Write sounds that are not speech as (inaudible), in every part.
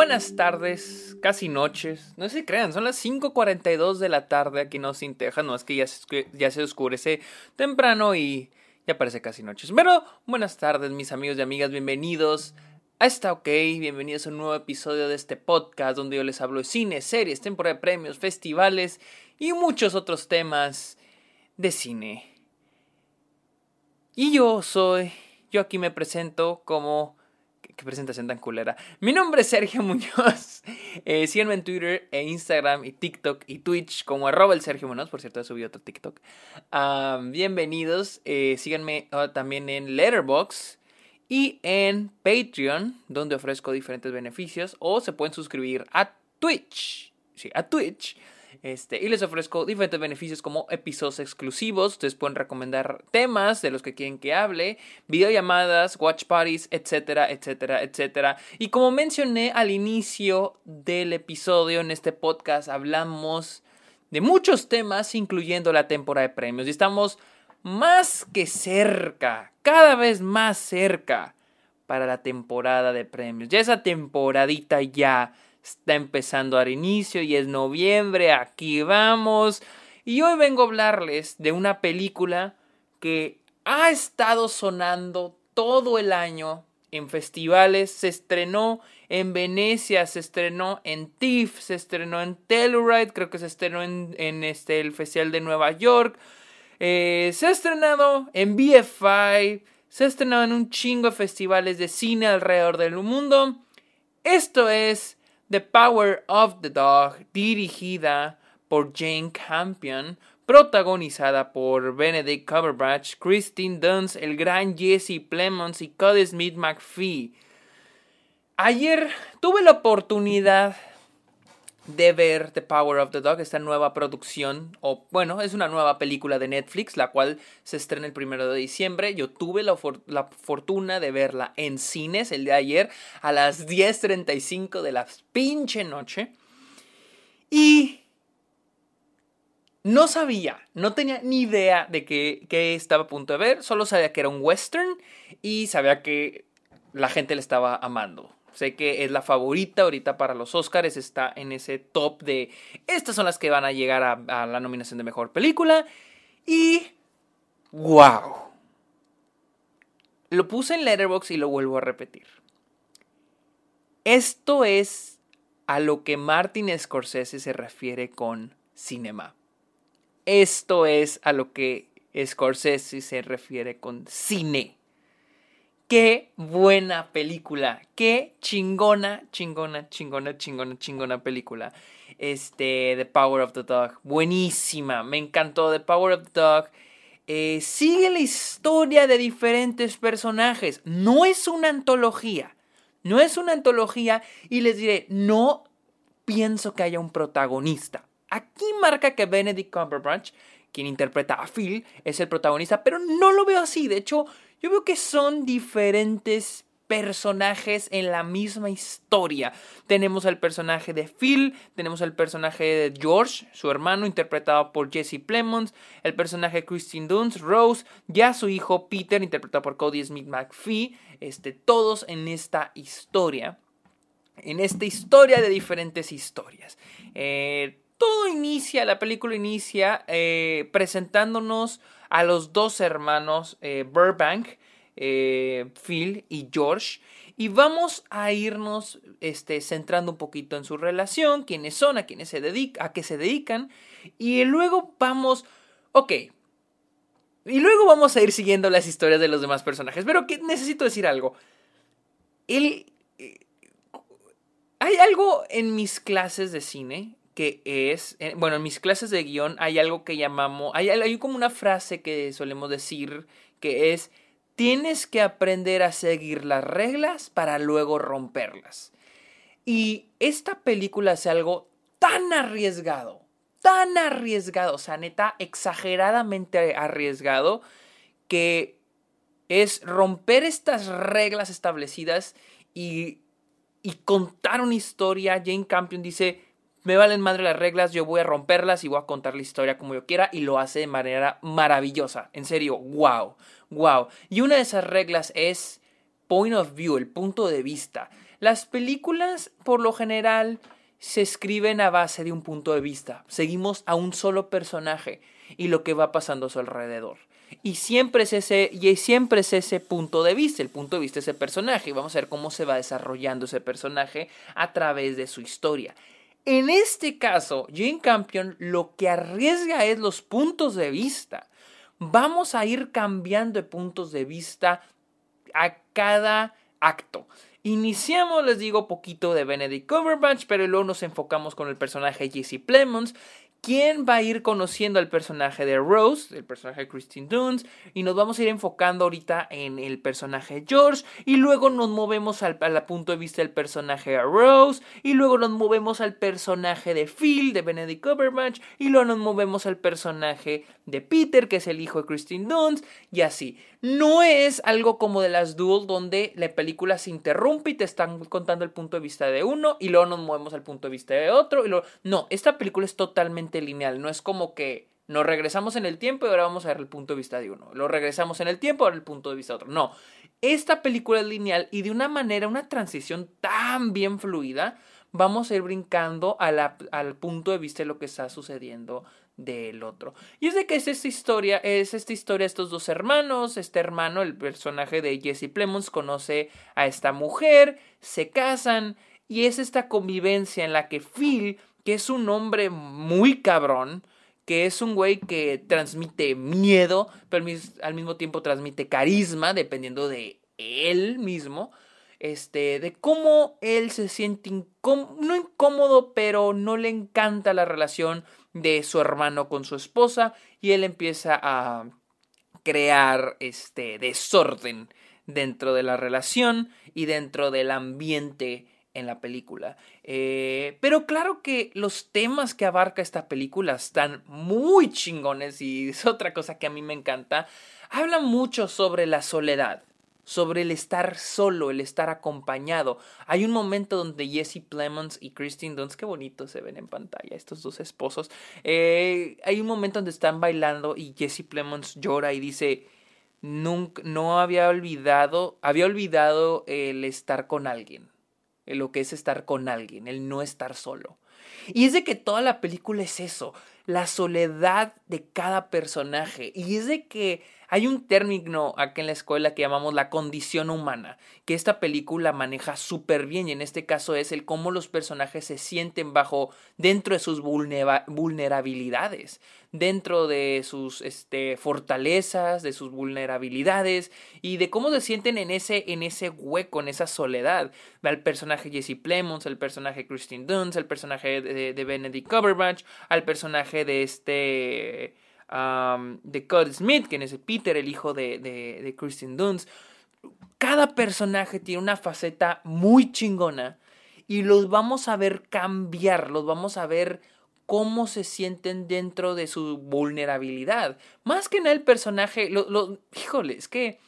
buenas tardes, casi noches. No se crean, son las 5.42 de la tarde aquí en Austin, Texas. No es que ya se, ya se oscurece temprano y ya parece casi noches. Pero buenas tardes, mis amigos y amigas. Bienvenidos a esta OK. Bienvenidos a un nuevo episodio de este podcast donde yo les hablo de cine, series, temporada de premios, festivales y muchos otros temas de cine. Y yo soy, yo aquí me presento como Qué presentación tan culera. Mi nombre es Sergio (laughs) Muñoz. Eh, síganme en Twitter e Instagram y TikTok y Twitch como arroba el Sergio Muñoz. Por cierto, he subido otro TikTok. bienvenidos. Eh, síganme ah, también en Letterboxd y en Patreon, donde ofrezco diferentes beneficios. O se pueden suscribir a Twitch. Sí, a Twitch este, y les ofrezco diferentes beneficios como episodios exclusivos. Ustedes pueden recomendar temas de los que quieren que hable, videollamadas, watch parties, etcétera, etcétera, etcétera. Y como mencioné al inicio del episodio en este podcast, hablamos de muchos temas, incluyendo la temporada de premios. Y estamos más que cerca, cada vez más cerca para la temporada de premios. Ya esa temporadita ya está empezando a dar inicio y es noviembre, aquí vamos. Y hoy vengo a hablarles de una película que ha estado sonando todo el año en festivales, se estrenó en Venecia, se estrenó en TIFF, se estrenó en Telluride, creo que se estrenó en, este, el Festival de Nueva York, eh, se ha estrenado en BFI, se ha estrenado en un chingo de festivales de cine alrededor del mundo. Esto es The Power of the Dog, dirigida por Jane Campion, protagonizada por Benedict Cumberbatch, Christine Dunst, el gran Jesse Plemons y Cody Smith McPhee. Ayer tuve la oportunidad de ver The Power of the Dog, esta nueva producción, o bueno, es una nueva película de Netflix, la cual se estrena el primero de diciembre. Yo tuve la, fortuna de verla en cines el de ayer a las 10.35 de la pinche noche. Y no sabía, no tenía ni idea de qué, qué estaba a punto de ver, solo sabía que era un western y sabía que la gente le estaba amando. Sé que es la favorita ahorita para los Oscars, está en ese top de estas son las que van a llegar a, la nominación de mejor película. Y. ¡Wow! Lo puse en Letterboxd y lo vuelvo a repetir. Esto es a lo que Martin Scorsese se refiere con cinema. Esto es a lo que Scorsese se refiere con cine. Qué buena película. Qué chingona, chingona, chingona, chingona, chingona película. Este, The Power of the Dog. Buenísima. Me encantó The Power of the Dog. Eh, sigue la historia de diferentes personajes. No es una antología. No es una antología. Y les diré, no pienso que haya un protagonista. Aquí marca que Benedict Cumberbatch, quien interpreta a Phil, es el protagonista, pero no lo veo así. De hecho, yo veo que son diferentes personajes en la misma historia. Tenemos al personaje de Phil, tenemos al personaje de George, su hermano, interpretado por Jesse Plemons, el personaje de Christine Dunst, Rose, ya su hijo Peter, interpretado por Cody Smith McPhee, este, todos en esta historia. En esta historia de diferentes historias. Eh, todo inicia, la película inicia eh, presentándonos a los dos hermanos eh, Burbank, eh, Phil y George. Y vamos a irnos este, centrando un poquito en su relación, quiénes son, a quiénes se dedican, a qué se dedican. Y luego vamos, ok. Y luego vamos a ir siguiendo las historias de los demás personajes. Pero que necesito decir algo. El, hay algo en mis clases de cine que es, eh, bueno, en mis clases de guion hay algo que llamamos, hay, hay como una frase que solemos decir que es, tienes que aprender a seguir las reglas para luego romperlas. Y esta película hace algo tan arriesgado, tan arriesgado, o sea, neta, exageradamente arriesgado, que es romper estas reglas establecidas y, y contar una historia. Jane Campion dice, me valen madre las reglas, yo voy a romperlas y voy a contar la historia como yo quiera y lo hace de manera maravillosa. En serio, wow, wow. Y una de esas reglas es point of view, el punto de vista. Las películas, por lo general, se escriben a base de un punto de vista. Seguimos a un solo personaje y lo que va pasando a su alrededor. Y siempre es ese, y siempre es ese punto de vista, el punto de vista de ese personaje. Y vamos a ver cómo se va desarrollando ese personaje a través de su historia. En este caso, Jane Campion lo que arriesga es los puntos de vista. Vamos a ir cambiando de puntos de vista a cada acto. Iniciamos, les digo, poquito de Benedict Cumberbatch, pero luego nos enfocamos con el personaje Jesse Plemons, ¿Quién va a ir conociendo al personaje de Rose, el personaje de Christine Dunst, y nos vamos a ir enfocando ahorita en el personaje George, y luego nos movemos al, punto de vista del personaje de Rose, y luego nos movemos al personaje de Phil, de Benedict Cumberbatch, y luego nos movemos al personaje de Peter, que es el hijo de Christine Dunst, y así. No es algo como de las Duel donde la película se interrumpe y te están contando el punto de vista de uno y luego nos movemos al punto de vista de otro. Y luego... No, esta película es totalmente lineal. No es como que nos regresamos en el tiempo y ahora vamos a ver el punto de vista de uno. Lo regresamos en el tiempo ahora el punto de vista de otro. No, esta película es lineal y de una manera, una transición tan bien fluida, vamos a ir brincando al punto de vista de lo que está sucediendo del otro. Y es de que es esta historia, es esta historia estos dos hermanos, este hermano, el personaje de Jesse Plemons, conoce a esta mujer, se casan, y es esta convivencia en la que Phil, que es un hombre muy cabrón, que es un güey que transmite miedo, pero al mismo tiempo transmite carisma, dependiendo de él mismo, este, de cómo él se siente no incómodo, pero no le encanta la relación de su hermano con su esposa y él empieza a crear este desorden dentro de la relación y dentro del ambiente en la película. Eh, pero claro que los temas que abarca esta película están muy chingones y es otra cosa que a mí me encanta. Habla mucho sobre la soledad sobre el estar solo, el estar acompañado. Hay un momento donde Jesse Plemons y Christine Dunst, qué bonito se ven en pantalla estos dos esposos. Eh, hay un momento donde están bailando y Jesse Plemons llora y dice, Nunca, no había olvidado, había olvidado el estar con alguien, lo que es estar con alguien, el no estar solo. Y es de que toda la película es eso, la soledad de cada personaje. Y es de que hay un término aquí en la escuela que llamamos la condición humana, que esta película maneja súper bien y en este caso es el cómo los personajes se sienten bajo dentro de sus vulnerabilidades, dentro de sus este, fortalezas, de sus vulnerabilidades y de cómo se sienten en ese, en ese hueco, en esa soledad. Al personaje Jesse Plemons, al personaje Christine Dunst, al personaje de, de Benedict Cumberbatch, al personaje de este de Cody Smith, quien es Peter, el hijo de, de, de Kristen Dunst. Cada personaje tiene una faceta muy chingona y los vamos a ver cambiar, los vamos a ver cómo se sienten dentro de su vulnerabilidad. Más que nada el personaje, lo, híjole, es que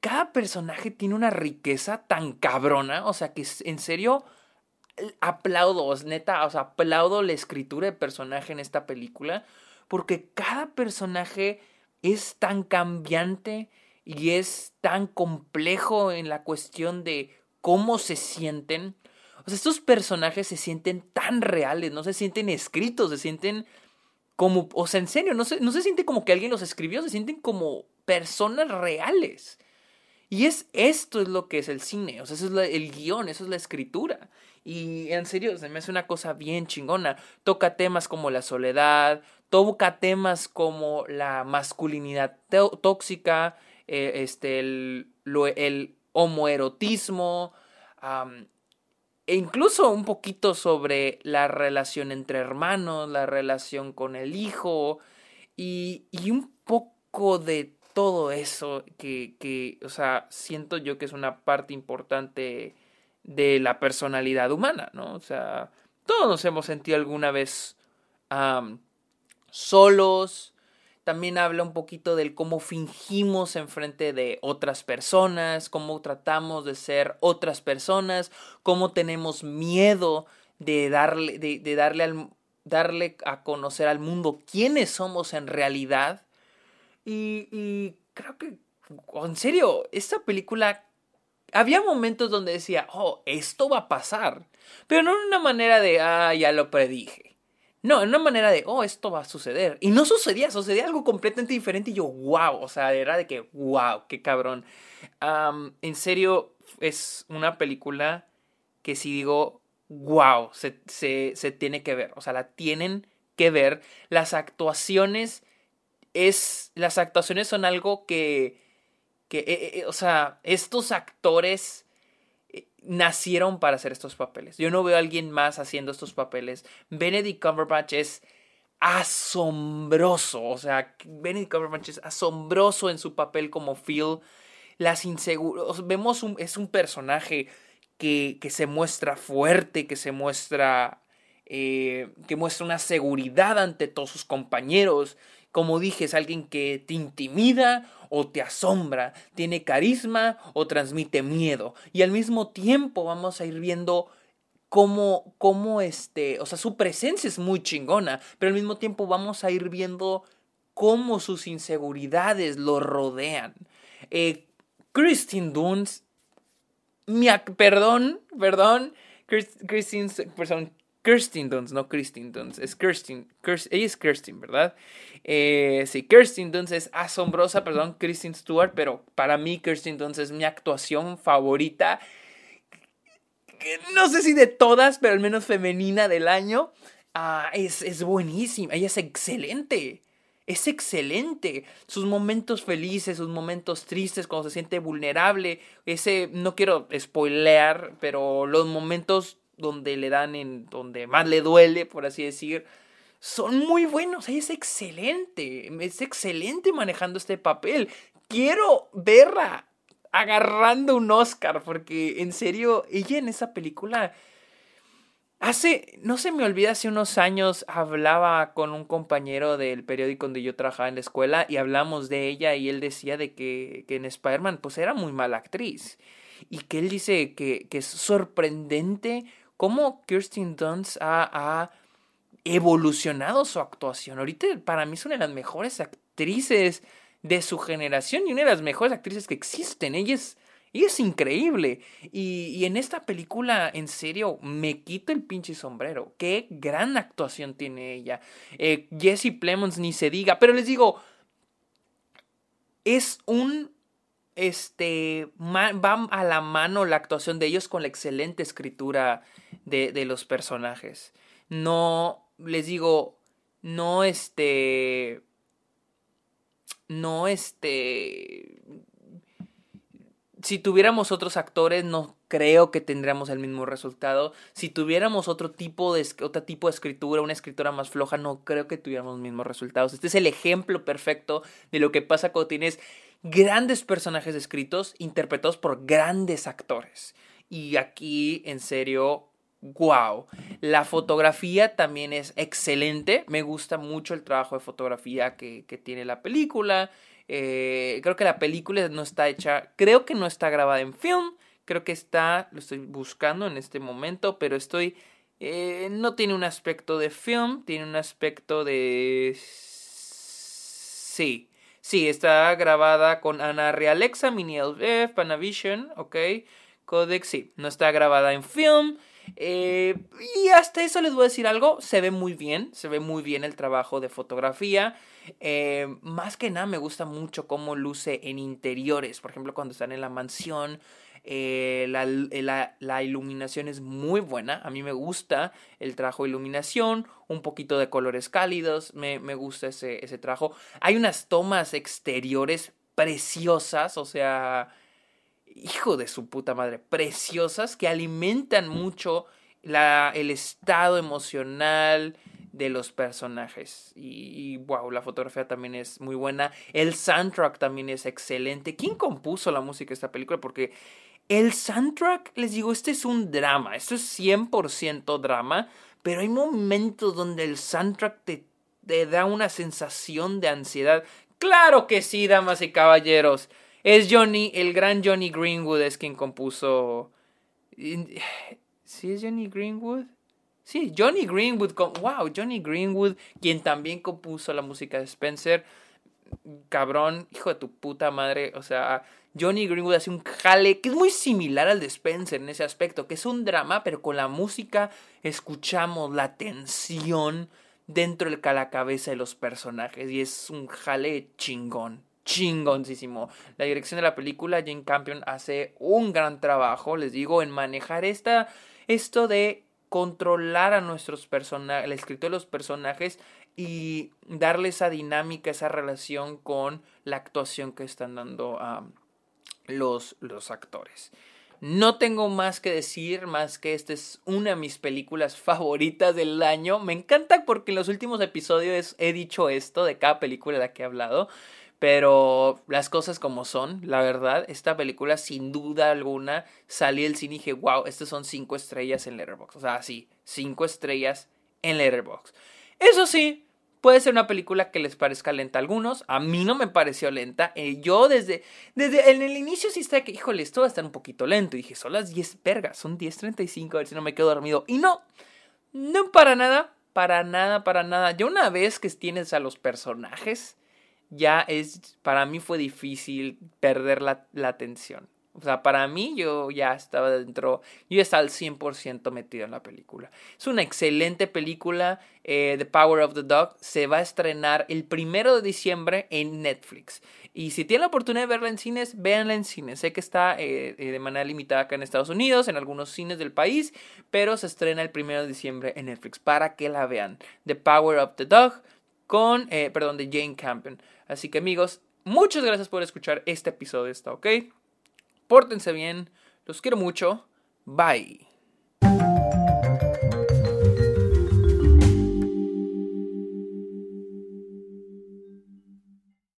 cada personaje tiene una riqueza tan cabrona, o sea que en serio aplaudo, neta, o sea, aplaudo la escritura de personaje en esta película porque cada personaje es tan cambiante y es tan complejo en la cuestión de cómo se sienten. O sea, estos personajes se sienten tan reales, no se sienten escritos, se sienten como, o sea, en serio, no se, no se siente como que alguien los escribió, se sienten como personas reales. Y es esto es lo que es el cine, o sea, eso es el guion, eso es la escritura. Y en serio, se me hace una cosa bien chingona. Toca temas como la soledad, toca temas como la masculinidad tóxica, eh, este, el, el homoerotismo, e incluso un poquito sobre la relación entre hermanos, la relación con el hijo, y, y un poco de todo eso que, que, o sea, siento yo que es una parte importante de la personalidad humana, ¿no? O sea, todos nos hemos sentido alguna vez solos. También habla un poquito del cómo fingimos en frente de otras personas, cómo tratamos de ser otras personas, cómo tenemos miedo de darle, de, darle, al, darle a conocer al mundo quiénes somos en realidad. Y, y creo que, en serio, esta película había momentos donde decía, oh, esto va a pasar. Pero no en una manera de, ah, ya lo predije. No, en una manera de, oh, esto va a suceder. Y no sucedía, sucedía algo completamente diferente. Y yo, wow, o sea, era de que, wow, qué cabrón. en serio, es una película que si digo, wow, se, se, tiene que ver. O sea, la tienen que ver. Las actuaciones es. Las actuaciones son algo que. Que eh, eh, o sea, estos actores nacieron para hacer estos papeles. Yo no veo a alguien más haciendo estos papeles. Benedict Cumberbatch es asombroso. O sea, Benedict Cumberbatch es asombroso en su papel como Phil. Las inseguros. Vemos un, es un personaje que, que, se muestra fuerte, que se muestra. Eh, que muestra una seguridad ante todos sus compañeros. Como dije, es alguien que te intimida o te asombra, tiene carisma o transmite miedo. Y al mismo tiempo vamos a ir viendo cómo, cómo este, o sea, su presencia es muy chingona, pero al mismo tiempo vamos a ir viendo cómo sus inseguridades lo rodean. Eh, Christine Dunst, perdón, perdón, Christine, perdón, Kirsten Dunst, no Christine Dunst, es Kirsten, ella es Kirsten, ¿verdad? Eh, sí, Kirsten Dunst es asombrosa, perdón, Kristen Stewart, pero para mí Kirsten Dunst es mi actuación favorita, no sé si de todas, pero al menos femenina del año, ah, es, es buenísima, ella es excelente. Es excelente. Sus momentos felices, sus momentos tristes, cuando se siente vulnerable. Ese, no quiero spoilear, pero los momentos donde le dan en donde más le duele, por así decir, son muy buenos. Es excelente, es excelente manejando este papel. Quiero verla agarrando un Oscar, porque en serio, ella en esa película... Hace, no se me olvida, hace unos años hablaba con un compañero del periódico donde yo trabajaba en la escuela y hablamos de ella y él decía de que, en Spider-Man pues era muy mala actriz y que él dice que es sorprendente cómo Kirsten Dunst ha, evolucionado su actuación. Ahorita para mí es una de las mejores actrices de su generación y una de las mejores actrices que existen. Ella es, es increíble. Y, en esta película, en serio, me quito el pinche sombrero. Qué gran actuación tiene ella. Eh, Jesse Plemons ni se diga. Pero les digo, es un este, va a la mano la actuación de ellos con la excelente escritura de, de los personajes. No, les digo, no este, no este, si tuviéramos otros actores, no creo que tendríamos el mismo resultado. Si tuviéramos otro tipo de, otro tipo de escritura, una escritura más floja, no creo que tuviéramos los mismos resultados. Este es el ejemplo perfecto de lo que pasa cuando tienes grandes personajes escritos interpretados por grandes actores. Y aquí, en serio, wow. La fotografía también es excelente. Me gusta mucho el trabajo de fotografía que, tiene la película. Eh, creo que la película no está hecha, creo que no está grabada en film. Creo que está, lo estoy buscando en este momento, pero estoy... Eh, no tiene un aspecto de film, tiene un aspecto de... Sí, Sí, está grabada con Ana Realexa, Mini LF, Panavision, ok. Codex, sí, no está grabada en film. Eh, y hasta eso les voy a decir algo, se ve muy bien, se ve muy bien el trabajo de fotografía. Eh, más que nada me gusta mucho cómo luce en interiores, por ejemplo cuando están en la mansión, eh, eh, la, iluminación es muy buena. A mí me gusta el trabajo de iluminación, un poquito de colores cálidos. Me, gusta ese, ese trabajo. Hay unas tomas exteriores preciosas, o sea, hijo de su puta madre, preciosas que alimentan mucho el estado emocional de los personajes. Y, wow, la fotografía también es muy buena. El soundtrack también es excelente. ¿Quién compuso la música de esta película? Porque el soundtrack, les digo, este es un drama, esto es 100% drama, pero hay momentos donde el soundtrack te da una sensación de ansiedad. Claro que sí, damas y caballeros. Es Johnny, el gran Johnny Greenwood es quien compuso... ¿Sí es Johnny Greenwood? Sí, Johnny Greenwood. Wow, Johnny Greenwood, quien también compuso la música de Spencer. Cabrón, hijo de tu puta madre. O sea, Johnny Greenwood hace un jale que es muy similar al de Spencer en ese aspecto, que es un drama, pero con la música escuchamos la tensión dentro de la cabeza de los personajes y es un jale chingón, chingoncísimo. La dirección de la película, Jane Campion hace un gran trabajo, les digo, en manejar esta, esto de controlar a nuestros personajes, el escritor de los personajes y darle esa dinámica, esa relación con la actuación que están dando a los, los actores. No tengo más que decir, más que esta es una de mis películas favoritas del año. Me encanta porque en los últimos episodios he dicho esto de cada película de la que he hablado. Pero las cosas como son, la verdad, esta película sin duda alguna salí del cine y dije, wow, estas son cinco estrellas en Letterboxd. O sea, sí, cinco estrellas en Letterboxd. Eso sí, Puede ser una película que les parezca lenta a algunos. A mí no me pareció lenta. Eh, yo desde, desde en el inicio sí estaba que, híjole, esto va a estar un poquito lento. Y dije, son las 10 vergas, son 10.35, a ver si no me quedo dormido. Y no, no para nada, para nada, para nada. Ya una vez que tienes a los personajes, ya es, para mí fue difícil perder la, la atención. O sea, para mí yo ya estaba dentro, yo estaba al 100% metido en la película. Es una excelente película, eh, The Power of the Dog. Se va a estrenar el primero de diciembre en Netflix. Y si tienen la oportunidad de verla en cines, véanla en cines. Sé que está eh, eh, de manera limitada acá en Estados Unidos, en algunos cines del país, pero se estrena el primero de diciembre en Netflix para que la vean. The Power of the Dog con, perdón, de Jane Campion. Así que amigos, muchas gracias por escuchar este episodio, ¿está ok? Pórtense bien. Los quiero mucho. Bye.